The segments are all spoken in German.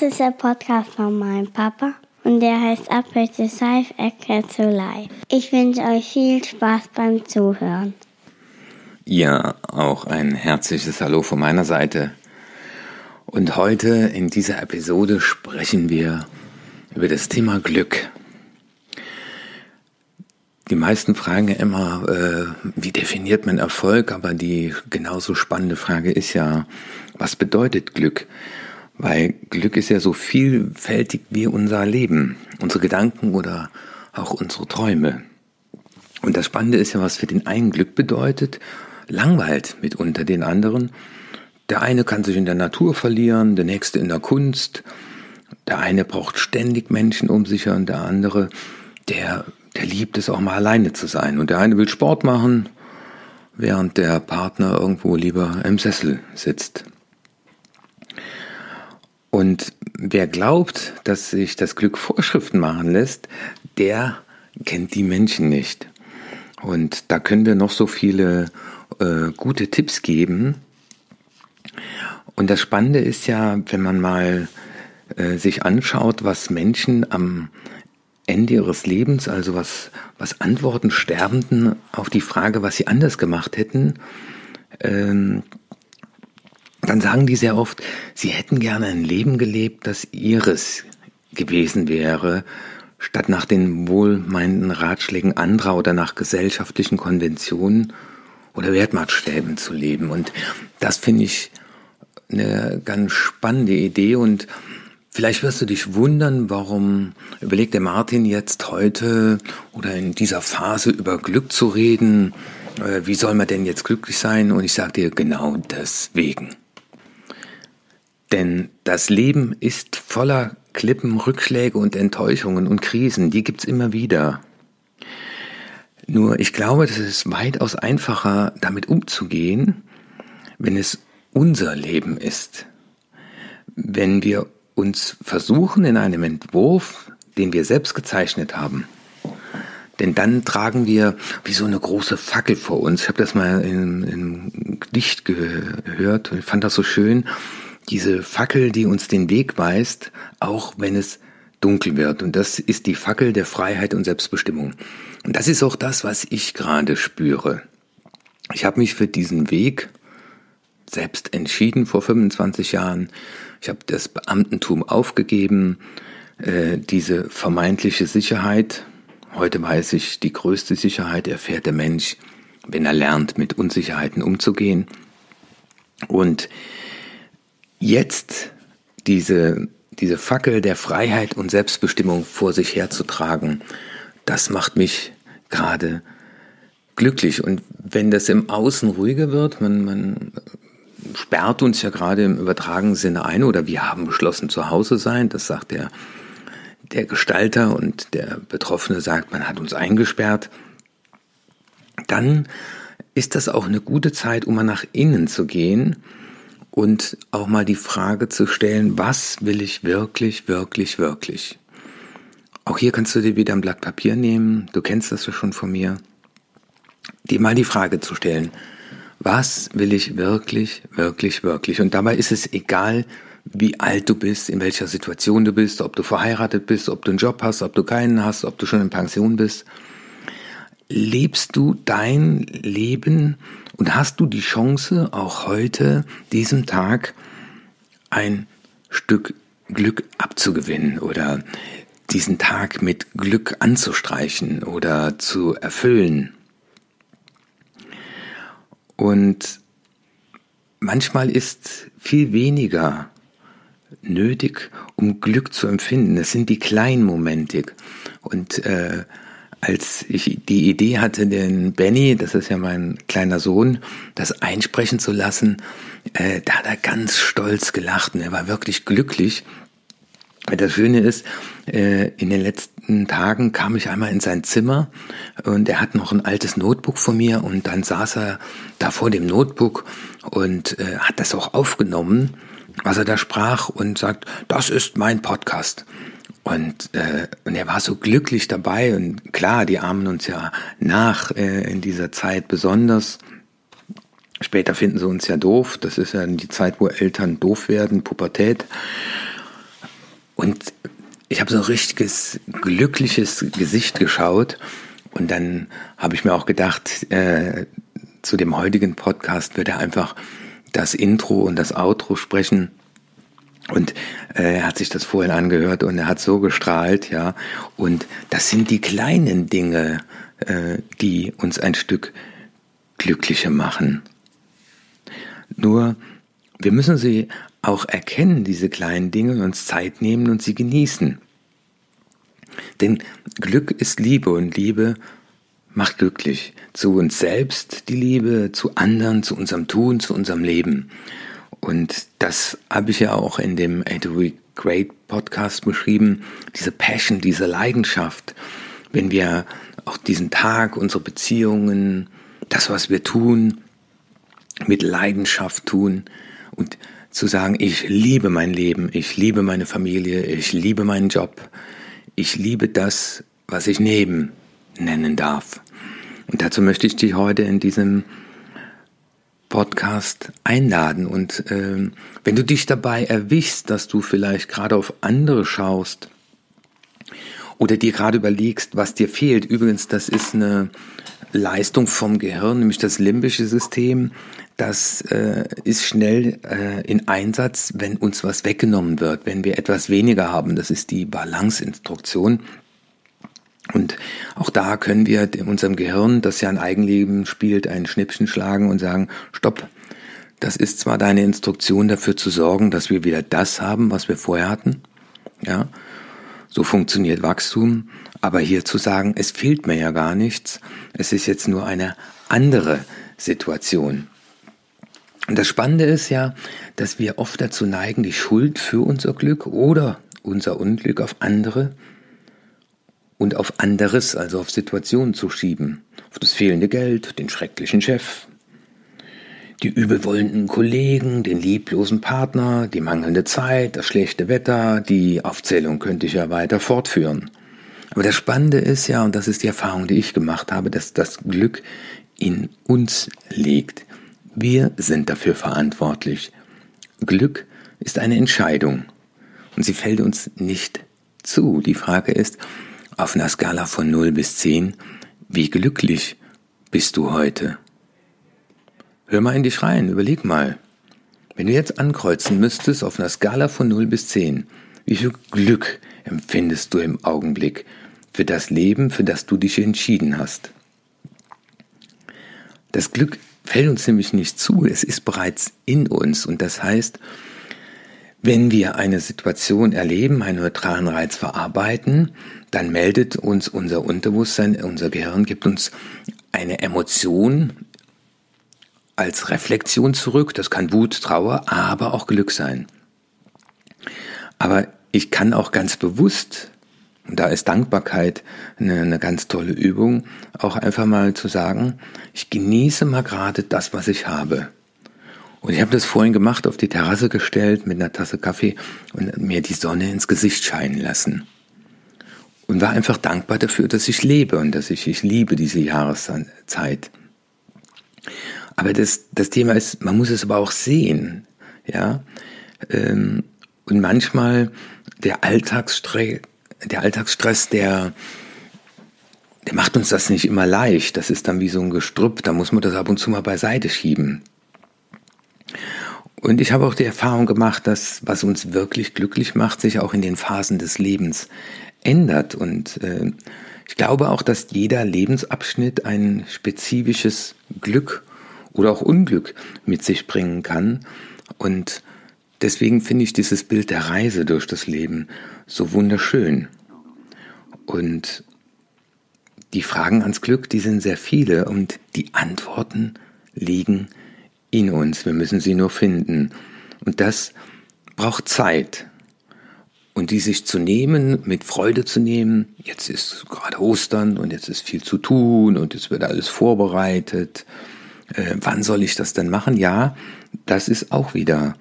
Das ist der Podcast von meinem Papa und der heißt Apple to Life, Ecke to Life. Ich wünsche euch viel Spaß beim Zuhören. Ja, auch ein herzliches Hallo von meiner Seite. Und heute in dieser Episode sprechen wir über das Thema Glück. Die meisten fragen immer, äh, wie definiert man Erfolg? Aber die genauso spannende Frage ist ja, was bedeutet Glück? Weil Glück ist ja so vielfältig wie unser Leben, unsere Gedanken oder auch unsere Träume. Und das Spannende ist ja, was für den einen Glück bedeutet, langweilt mitunter den anderen. Der eine kann sich in der Natur verlieren, der nächste in der Kunst. Der eine braucht ständig Menschen um sich und der andere, der, der liebt es auch mal alleine zu sein. Und der eine will Sport machen, während der Partner irgendwo lieber im Sessel sitzt. Und wer glaubt, dass sich das Glück Vorschriften machen lässt, der kennt die Menschen nicht. Und da können wir noch so viele äh, gute Tipps geben. Und das Spannende ist ja, wenn man mal äh, sich anschaut, was Menschen am Ende ihres Lebens, also was, was antworten Sterbenden auf die Frage, was sie anders gemacht hätten, ähm, dann sagen die sehr oft, sie hätten gerne ein Leben gelebt, das ihres gewesen wäre, statt nach den wohlmeinenden Ratschlägen anderer oder nach gesellschaftlichen Konventionen oder Wertmaßstäben zu leben. Und das finde ich eine ganz spannende Idee und Vielleicht wirst du dich wundern, warum überlegt der Martin jetzt heute oder in dieser Phase über Glück zu reden. Äh, wie soll man denn jetzt glücklich sein? Und ich sage dir genau deswegen. Denn das Leben ist voller Klippen, Rückschläge und Enttäuschungen und Krisen, die gibt's immer wieder. Nur ich glaube, es ist weitaus einfacher, damit umzugehen, wenn es unser Leben ist. Wenn wir uns versuchen in einem Entwurf, den wir selbst gezeichnet haben, denn dann tragen wir wie so eine große Fackel vor uns. Ich habe das mal in, in Gedicht gehört und fand das so schön diese Fackel, die uns den Weg weist, auch wenn es dunkel wird. Und das ist die Fackel der Freiheit und Selbstbestimmung. Und das ist auch das, was ich gerade spüre. Ich habe mich für diesen Weg selbst entschieden vor 25 Jahren. Ich habe das Beamtentum aufgegeben, äh, diese vermeintliche Sicherheit. Heute weiß ich, die größte Sicherheit erfährt der Mensch, wenn er lernt, mit Unsicherheiten umzugehen. Und jetzt diese, diese Fackel der Freiheit und Selbstbestimmung vor sich herzutragen, das macht mich gerade glücklich. Und wenn das im Außen ruhiger wird, man, man sperrt uns ja gerade im übertragenen Sinne ein oder wir haben beschlossen zu Hause sein, das sagt der, der Gestalter und der Betroffene sagt, man hat uns eingesperrt, dann ist das auch eine gute Zeit, um mal nach innen zu gehen und auch mal die Frage zu stellen, was will ich wirklich, wirklich, wirklich? Auch hier kannst du dir wieder ein Blatt Papier nehmen, du kennst das ja schon von mir, dir mal die Frage zu stellen, was will ich wirklich, wirklich, wirklich? Und dabei ist es egal, wie alt du bist, in welcher Situation du bist, ob du verheiratet bist, ob du einen Job hast, ob du keinen hast, ob du schon in Pension bist. Lebst du dein Leben und hast du die Chance, auch heute, diesem Tag, ein Stück Glück abzugewinnen oder diesen Tag mit Glück anzustreichen oder zu erfüllen. Und manchmal ist viel weniger nötig, um Glück zu empfinden. Es sind die kleinen Momente. Und äh, als ich die Idee hatte, den Benny, das ist ja mein kleiner Sohn, das einsprechen zu lassen, äh, da hat er ganz stolz gelacht und er war wirklich glücklich. Das Schöne ist, äh, in den letzten Tagen kam ich einmal in sein Zimmer und er hat noch ein altes Notebook von mir und dann saß er da vor dem Notebook und äh, hat das auch aufgenommen, was er da sprach und sagt, das ist mein Podcast. Und, äh, und er war so glücklich dabei und klar, die ahmen uns ja nach äh, in dieser Zeit besonders. Später finden sie uns ja doof. Das ist ja die Zeit, wo Eltern doof werden, Pubertät. Und ich habe so ein richtiges glückliches Gesicht geschaut und dann habe ich mir auch gedacht, äh, zu dem heutigen Podcast wird er einfach das Intro und das Outro sprechen. Und äh, er hat sich das vorhin angehört und er hat so gestrahlt, ja. Und das sind die kleinen Dinge, äh, die uns ein Stück glücklicher machen. Nur, wir müssen sie auch erkennen, diese kleinen Dinge, und uns Zeit nehmen und sie genießen. Denn Glück ist Liebe und Liebe macht glücklich. Zu uns selbst die Liebe, zu anderen, zu unserem Tun, zu unserem Leben. Und das habe ich ja auch in dem A to Great Podcast beschrieben. Diese Passion, diese Leidenschaft. Wenn wir auch diesen Tag, unsere Beziehungen, das, was wir tun, mit Leidenschaft tun und zu sagen, ich liebe mein Leben, ich liebe meine Familie, ich liebe meinen Job, ich liebe das, was ich neben nennen darf. Und dazu möchte ich dich heute in diesem Podcast einladen. Und äh, wenn du dich dabei erwischst, dass du vielleicht gerade auf andere schaust oder dir gerade überlegst, was dir fehlt, übrigens, das ist eine Leistung vom Gehirn, nämlich das limbische System, das äh, ist schnell äh, in Einsatz, wenn uns was weggenommen wird, wenn wir etwas weniger haben. Das ist die Balanceinstruktion. Und auch da können wir in unserem Gehirn, das ja ein Eigenleben spielt, ein Schnippchen schlagen und sagen, stopp, das ist zwar deine Instruktion dafür zu sorgen, dass wir wieder das haben, was wir vorher hatten. Ja, so funktioniert Wachstum. Aber hier zu sagen, es fehlt mir ja gar nichts, es ist jetzt nur eine andere Situation. Und das Spannende ist ja, dass wir oft dazu neigen, die Schuld für unser Glück oder unser Unglück auf andere und auf anderes, also auf Situationen zu schieben. Auf das fehlende Geld, den schrecklichen Chef, die übelwollenden Kollegen, den lieblosen Partner, die mangelnde Zeit, das schlechte Wetter, die Aufzählung könnte ich ja weiter fortführen. Aber das Spannende ist ja, und das ist die Erfahrung, die ich gemacht habe, dass das Glück in uns liegt. Wir sind dafür verantwortlich. Glück ist eine Entscheidung und sie fällt uns nicht zu. Die Frage ist, auf einer Skala von 0 bis 10, wie glücklich bist du heute? Hör mal in dich rein, überleg mal. Wenn du jetzt ankreuzen müsstest auf einer Skala von 0 bis 10, wie viel Glück empfindest du im Augenblick für das Leben, für das du dich entschieden hast? Das Glück fällt uns nämlich nicht zu, es ist bereits in uns und das heißt, wenn wir eine Situation erleben, einen neutralen Reiz verarbeiten, dann meldet uns unser Unterbewusstsein, unser Gehirn gibt uns eine Emotion als Reflexion zurück. Das kann Wut, Trauer, aber auch Glück sein. Aber ich kann auch ganz bewusst, und da ist Dankbarkeit eine, eine ganz tolle Übung, auch einfach mal zu sagen, ich genieße mal gerade das, was ich habe. Und ich habe das vorhin gemacht, auf die Terrasse gestellt mit einer Tasse Kaffee und mir die Sonne ins Gesicht scheinen lassen. Und war einfach dankbar dafür, dass ich lebe und dass ich, ich liebe diese Jahreszeit. Aber das, das Thema ist, man muss es aber auch sehen, ja. Ähm, und manchmal der Alltagsstress, der Alltagsstress, der, der macht uns das nicht immer leicht. Das ist dann wie so ein Gestrüpp, da muss man das ab und zu mal beiseite schieben. Und ich habe auch die Erfahrung gemacht, dass was uns wirklich glücklich macht, sich auch in den Phasen des Lebens ändert. Und äh, ich glaube auch, dass jeder Lebensabschnitt ein spezifisches Glück oder auch Unglück mit sich bringen kann. Und deswegen finde ich dieses Bild der Reise durch das Leben so wunderschön. Und die Fragen ans Glück, die sind sehr viele und die Antworten liegen in uns. Wir müssen sie nur finden. Und das braucht Zeit. Und die sich zu nehmen, mit Freude zu nehmen. Jetzt ist gerade Ostern und jetzt ist viel zu tun und jetzt wird alles vorbereitet. Äh, wann soll ich das denn machen? Ja, das ist auch wieder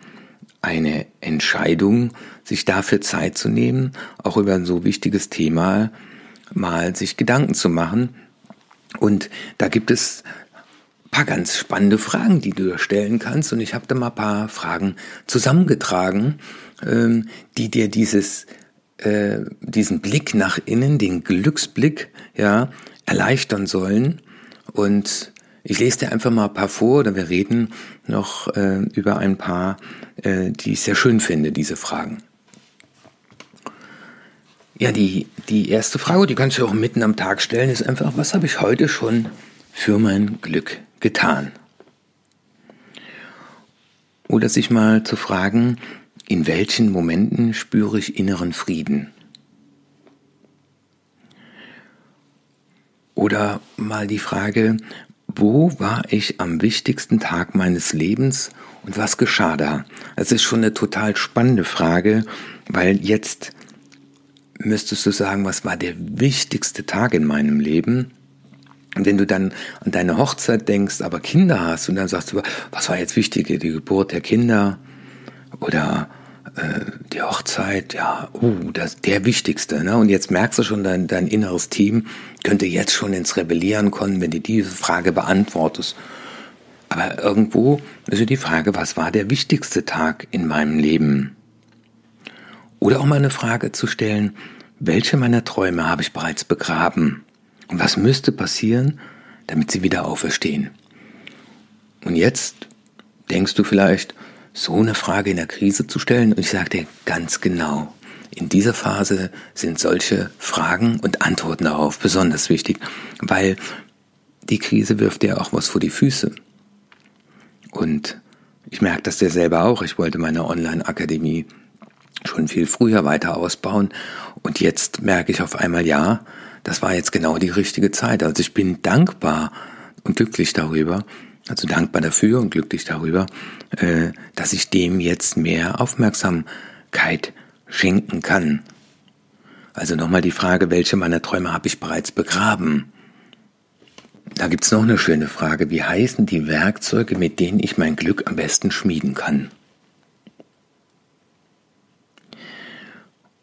eine Entscheidung, sich dafür Zeit zu nehmen, auch über ein so wichtiges Thema mal sich Gedanken zu machen. Und da gibt es paar ganz spannende Fragen, die du stellen kannst. Und ich habe da mal paar Fragen zusammengetragen, ähm, die dir dieses äh, diesen Blick nach innen, den Glücksblick, ja, erleichtern sollen. Und ich lese dir einfach mal ein paar vor oder wir reden noch äh, über ein paar, äh, die ich sehr schön finde, diese Fragen. Ja, die, die erste Frage, die kannst du auch mitten am Tag stellen, ist einfach, was habe ich heute schon für mein Glück getan? Oder sich mal zu fragen, in welchen Momenten spüre ich inneren Frieden? Oder mal die Frage, wo war ich am wichtigsten Tag meines Lebens und was geschah da? Das ist schon eine total spannende Frage, weil jetzt müsstest du sagen, was war der wichtigste Tag in meinem Leben? Und wenn du dann an deine Hochzeit denkst, aber Kinder hast und dann sagst du, was war jetzt wichtiger, die Geburt der Kinder oder äh, die Hochzeit, ja, uh, das der wichtigste. Ne? Und jetzt merkst du schon, dein, dein inneres Team könnte jetzt schon ins Rebellieren kommen, wenn du diese Frage beantwortest. Aber irgendwo ist ja die Frage, was war der wichtigste Tag in meinem Leben? Oder auch mal eine Frage zu stellen, welche meiner Träume habe ich bereits begraben? Was müsste passieren, damit sie wieder auferstehen? Und jetzt denkst du vielleicht, so eine Frage in der Krise zu stellen. Und ich sage dir ganz genau, in dieser Phase sind solche Fragen und Antworten darauf besonders wichtig, weil die Krise wirft dir auch was vor die Füße. Und ich merke das ja selber auch. Ich wollte meine Online-Akademie schon viel früher weiter ausbauen. Und jetzt merke ich auf einmal, ja, das war jetzt genau die richtige Zeit. Also ich bin dankbar und glücklich darüber, also dankbar dafür und glücklich darüber, äh, dass ich dem jetzt mehr Aufmerksamkeit schenken kann. Also nochmal die Frage, welche meiner Träume habe ich bereits begraben? Da gibt's noch eine schöne Frage. Wie heißen die Werkzeuge, mit denen ich mein Glück am besten schmieden kann?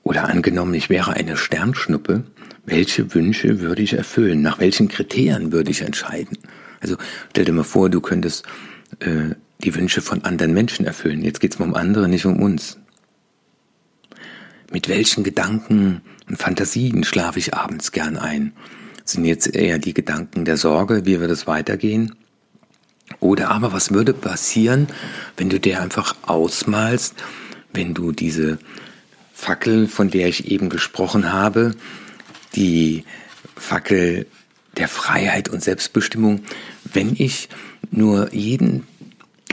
Oder angenommen, ich wäre eine Sternschnuppe, welche Wünsche würde ich erfüllen? Nach welchen Kriterien würde ich entscheiden? Also stell dir mal vor, du könntest äh, die Wünsche von anderen Menschen erfüllen. Jetzt geht es mal um andere, nicht um uns. Mit welchen Gedanken und Fantasien schlafe ich abends gern ein? Sind jetzt eher die Gedanken der Sorge, wie wird es weitergehen? Oder aber was würde passieren, wenn du dir einfach ausmalst, wenn du diese Fackel, von der ich eben gesprochen habe, die Fackel der Freiheit und Selbstbestimmung, wenn ich nur jeden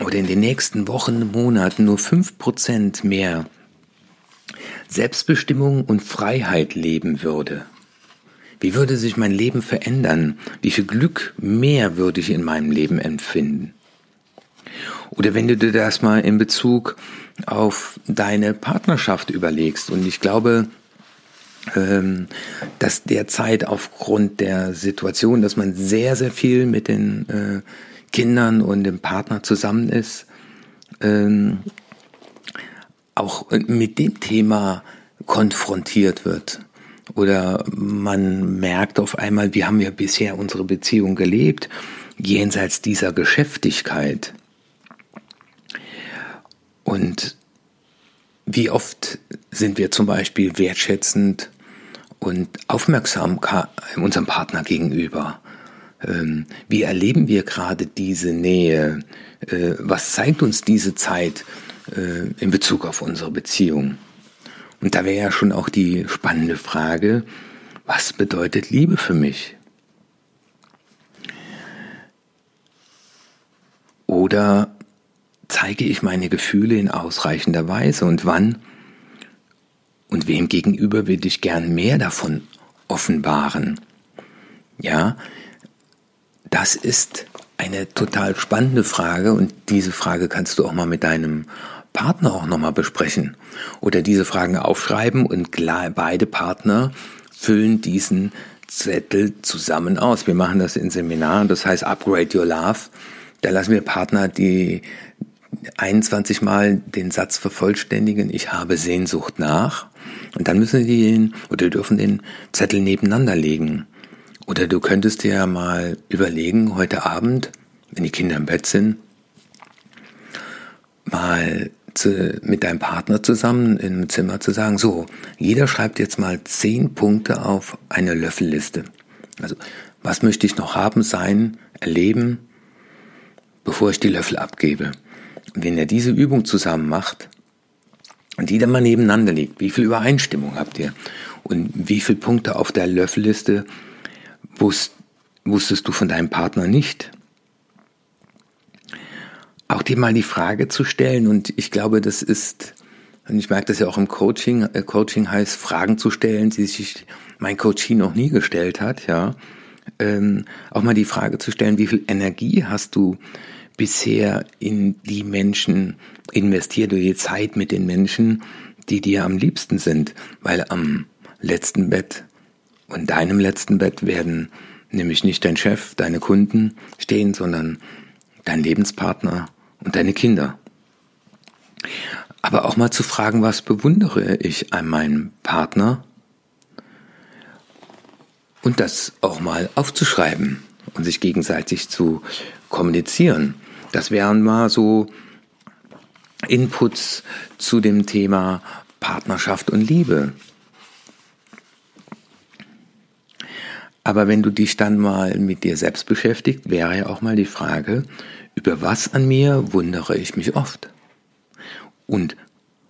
oder in den nächsten Wochen, Monaten nur fünf Prozent mehr Selbstbestimmung und Freiheit leben würde. Wie würde sich mein Leben verändern? Wie viel Glück mehr würde ich in meinem Leben empfinden? Oder wenn du dir das mal in Bezug auf deine Partnerschaft überlegst, und ich glaube, dass derzeit aufgrund der Situation, dass man sehr, sehr viel mit den äh, Kindern und dem Partner zusammen ist, ähm, auch mit dem Thema konfrontiert wird. Oder man merkt auf einmal, wie haben wir bisher unsere Beziehung gelebt, jenseits dieser Geschäftigkeit. Und wie oft sind wir zum Beispiel wertschätzend und aufmerksam unserem Partner gegenüber? Ähm, wie erleben wir gerade diese Nähe? Äh, was zeigt uns diese Zeit äh, in Bezug auf unsere Beziehung? Und da wäre ja schon auch die spannende Frage, was bedeutet Liebe für mich? Oder zeige ich meine Gefühle in ausreichender Weise und wann und wem gegenüber würde ich gern mehr davon offenbaren? Ja, das ist eine total spannende Frage und diese Frage kannst du auch mal mit deinem Partner auch nochmal besprechen oder diese Fragen aufschreiben und beide Partner füllen diesen Zettel zusammen aus. Wir machen das in Seminaren, das heißt Upgrade Your Love. Da lassen wir Partner die 21 Mal den Satz vervollständigen, ich habe Sehnsucht nach. Und dann müssen die den oder dürfen den Zettel nebeneinander legen. Oder du könntest dir ja mal überlegen, heute Abend, wenn die Kinder im Bett sind, mal zu, mit deinem Partner zusammen im Zimmer zu sagen, so, jeder schreibt jetzt mal zehn Punkte auf eine Löffelliste. Also, was möchte ich noch haben, sein, erleben, bevor ich die Löffel abgebe? Wenn ihr diese Übung zusammen macht und die dann mal nebeneinander legt, wie viel Übereinstimmung habt ihr? Und wie viele Punkte auf der Löffelliste wusst, wusstest du von deinem Partner nicht? auch dir mal die Frage zu stellen und ich glaube, das ist, und ich merke das ja auch im Coaching, äh, Coaching heißt Fragen zu stellen, die sich mein Coaching noch nie gestellt hat, ja, ähm, auch mal die Frage zu stellen, wie viel Energie hast du bisher in die Menschen investiert oder die Zeit mit den Menschen, die dir am liebsten sind, weil am letzten Bett und deinem letzten Bett werden nämlich nicht dein Chef, deine Kunden stehen, sondern dein Lebenspartner und deine Kinder. Aber auch mal zu fragen, was bewundere ich an meinem Partner? Und das auch mal aufzuschreiben und sich gegenseitig zu kommunizieren. Das wären mal so Inputs zu dem Thema Partnerschaft und Liebe. Aber wenn du dich dann mal mit dir selbst beschäftigt, wäre ja auch mal die Frage, über was an mir wundere ich mich oft? Und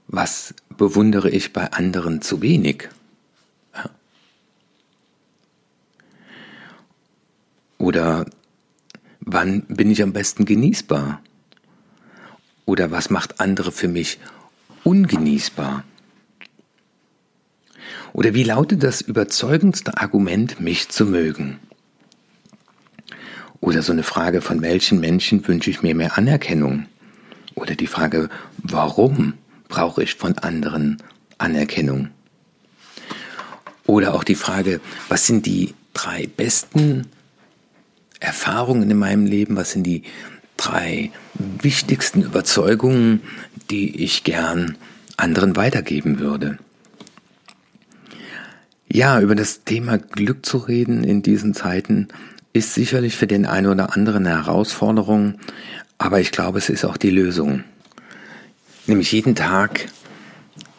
was bewundere ich bei anderen zu wenig? Oder wann bin ich am besten genießbar? Oder was macht andere für mich ungenießbar? Oder wie lautet das überzeugendste Argument, mich zu mögen? Oder so eine Frage, von welchen Menschen wünsche ich mir mehr Anerkennung? Oder die Frage, warum brauche ich von anderen Anerkennung? Oder auch die Frage, was sind die drei besten Erfahrungen in meinem Leben? Was sind die drei wichtigsten Überzeugungen, die ich gern anderen weitergeben würde? Ja, über das Thema Glück zu reden in diesen Zeiten ist sicherlich für den einen oder anderen eine Herausforderung, aber ich glaube, es ist auch die Lösung. Nämlich jeden Tag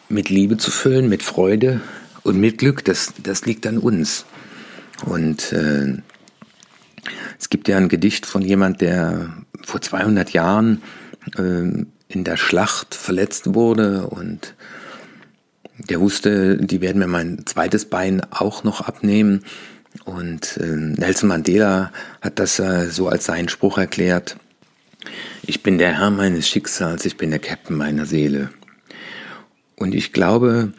mit Liebe zu füllen, mit Freude und mit Glück, das, das liegt an uns. Und äh, es gibt ja ein Gedicht von jemand, der vor 200 Jahren äh, in der Schlacht verletzt wurde und der wusste, die werden mir mein zweites Bein auch noch abnehmen. Und äh, Nelson Mandela hat das äh, so als seinen Spruch erklärt. Ich bin der Herr meines Schicksals, ich bin der Captain meiner Seele. Und ich glaube,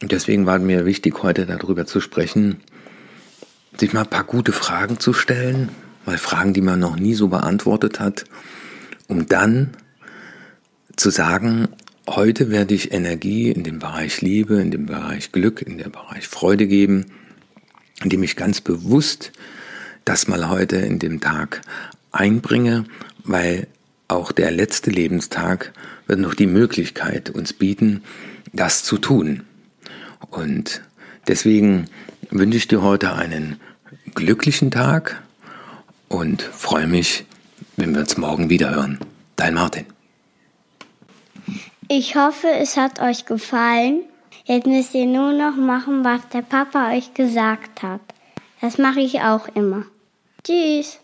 deswegen war mir wichtig, heute darüber zu sprechen, sich mal ein paar gute Fragen zu stellen, mal Fragen, die man noch nie so beantwortet hat, um dann zu sagen, heute werde ich Energie in dem Bereich Liebe, in dem Bereich Glück, in dem Bereich Freude geben indem ich ganz bewusst das mal heute in dem Tag einbringe, weil auch der letzte Lebenstag wird noch die Möglichkeit uns bieten, das zu tun. Und deswegen wünsche ich dir heute einen glücklichen Tag und freue mich, wenn wir uns morgen wieder hören. Dein Martin. Ich hoffe, es hat euch gefallen. Jetzt müsst ihr nur noch machen, was der Papa euch gesagt hat. Das mache ich auch immer. Tschüss.